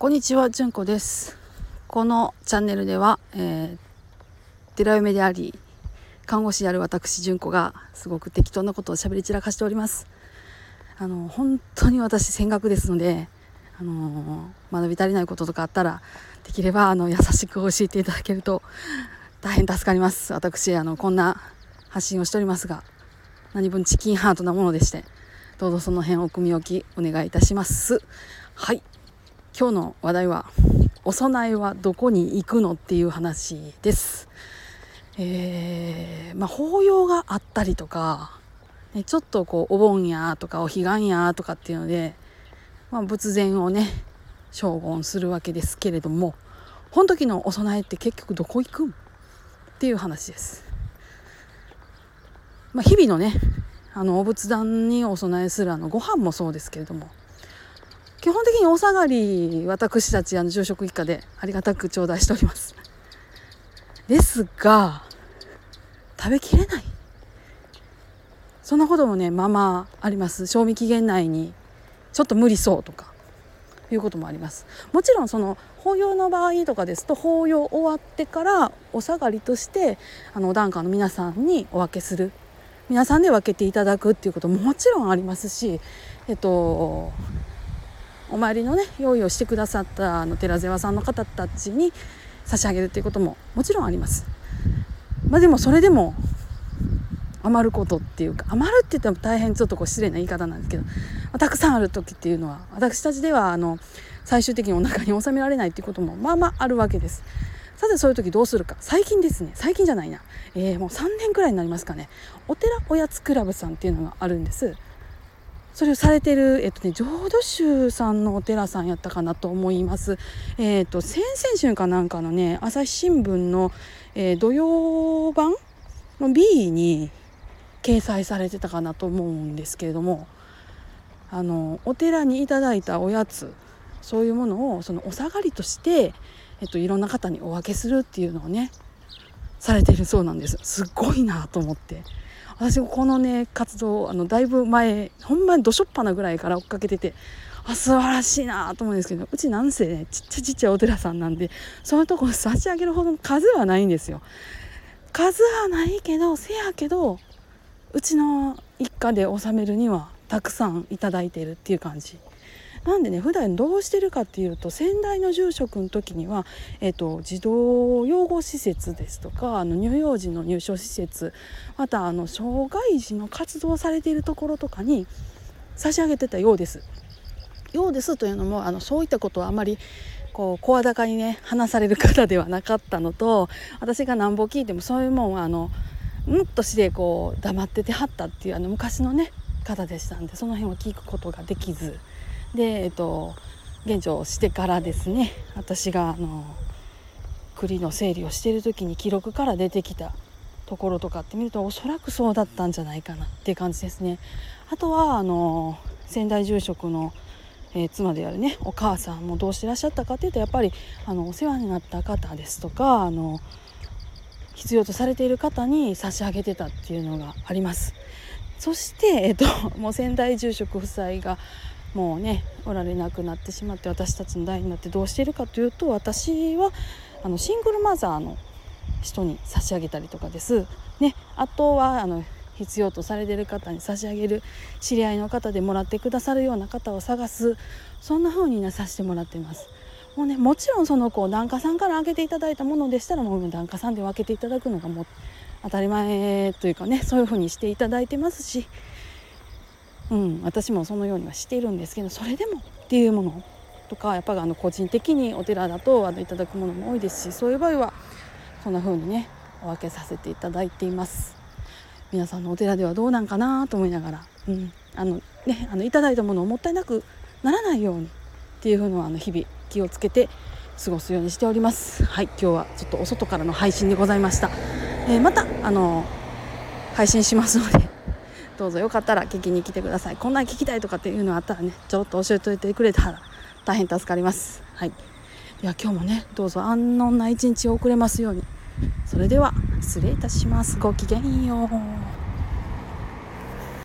こんにちは、じゅんこです。このチャンネルでは、えー、寺嫁であり、看護師である私、じゅんこが、すごく適当なことを喋り散らかしております。あの、本当に私、戦学ですので、あの学び足りないこととかあったら、できれば、あの、優しく教えていただけると、大変助かります。私、あの、こんな発信をしておりますが、何分チキンハートなものでして、どうぞその辺お組み置きお願いいたします。はい。今日の話題はお供えはどこに行くのっていう話です。えーまあ、法要があったりとか、ね、ちょっとこうお盆やとかお彼岸やとかっていうので、まあ、仏前をね称言するわけですけれどもこの時のお供えって結局どこ行くんっていう話です。まあ、日々のねあのお仏壇にお供えするあのご飯もそうですけれども基本的にお下がり私たちあの住職一家でありがたく頂戴しております。ですが食べきれない。そんなこともねままああります。賞味期限内にちょっと無理そうとかいうこともあります。もちろんその法要の場合とかですと法要終わってからお下がりとしてあのお檀家の皆さんにお分けする。皆さんで分けていただくっていうことももちろんありますしえっとお参りのね用意をしてくださったあの寺世話さんの方たちに差し上げるっていうことももちろんあります。まあでもそれでも余ることっていうか余るって言っても大変ちょっとこう失礼な言い方なんですけど、まあたくさんある時っていうのは私たちではあの最終的にお腹に収められないっていうこともまあまああるわけです。さてそういう時どうするか最近ですね最近じゃないな、えーもう3年くらいになりますかねお寺おやつクラブさんっていうのがあるんです。それをされてる、えっとね、浄土宗さんのお寺さんやったかなと思います。えっと、先々週かなんかのね、朝日新聞の、えー土曜版の B に掲載されてたかなと思うんですけれども、あの、お寺にいただいたおやつ、そういうものを、そのお下がりとして、えっと、いろんな方にお分けするっていうのをね、されてるそうなんです。すっごいなと思って。私このね活動あのだいぶ前ほんまにどしょっぱなぐらいから追っかけててあ素晴らしいなと思うんですけどうちなんせねちっちゃちっちゃいお寺さんなんでそういうとこ差し上げるほどの数はないんですよ。数はないけどせやけどうちの一家で納めるにはたくさんいただいているっていう感じ。なんでね普段どうしてるかっていうと先代の住職の時には、えっと児童養護施設ですとかあの乳幼児の入所施設またあの障害児の活動されているところとかに差し上げてたようです。ようですというのもあのそういったことはあまりこう声高にね話される方ではなかったのと私がなんぼ聞いてもそういうもんはあのうんとしてこう黙っててはったっていうあの昔のね方でしたんでその辺は聞くことができずでえっと現状してからですね私があの栗の整理をしている時に記録から出てきたところとかって見るとおそらくそうだったんじゃないかなっていう感じですね。あとはあの仙台住職の、えー妻であるねお母さんもどうしてらっしゃったかっていうとやっぱりあのお世話になった方ですとかあの必要とされている方に差し上げてたっていうのがあります。そして、えっと、もう仙台住職夫妻がもうねおられなくなってしまって私たちの代になってどうしているかというと私はあのシングルマザーの人に差し上げたりとかです。ね、あとはあの必要とされている方に差し上げる知り合いの方でもらってくださるような方を探すそんな風にねさせてもらってます。もうねもちろんそのこう檀家さんからあげていただいたものでしたらもう檀家さんで分けていただくのがもう当たり前というかねそういう風にしていただいてますし、うん、私もそのようにはしているんですけどそれでもっていうものとかやっぱりあの個人的にお寺だとあのいただくものも多いですしそういう場合はそんな風にねお分けさせていただいています。皆さんのお寺ではどうなんかなと思いながら、うん、あのねあのいただいたものをもったいなくならないようにっていうのはあの日々気をつけて過ごすようにしております。はい今日はちょっとお外からの配信でございました、えーまたあの配信しますのでどうぞよかったら聞きに来てください。こんなん聞きたいとかっていうのあったらねちょっと教えておいてくれたら大変助かります。はい。では今日もねどうぞ安穏な一日を送れますように。それでは失礼いたします。ごきげんよう。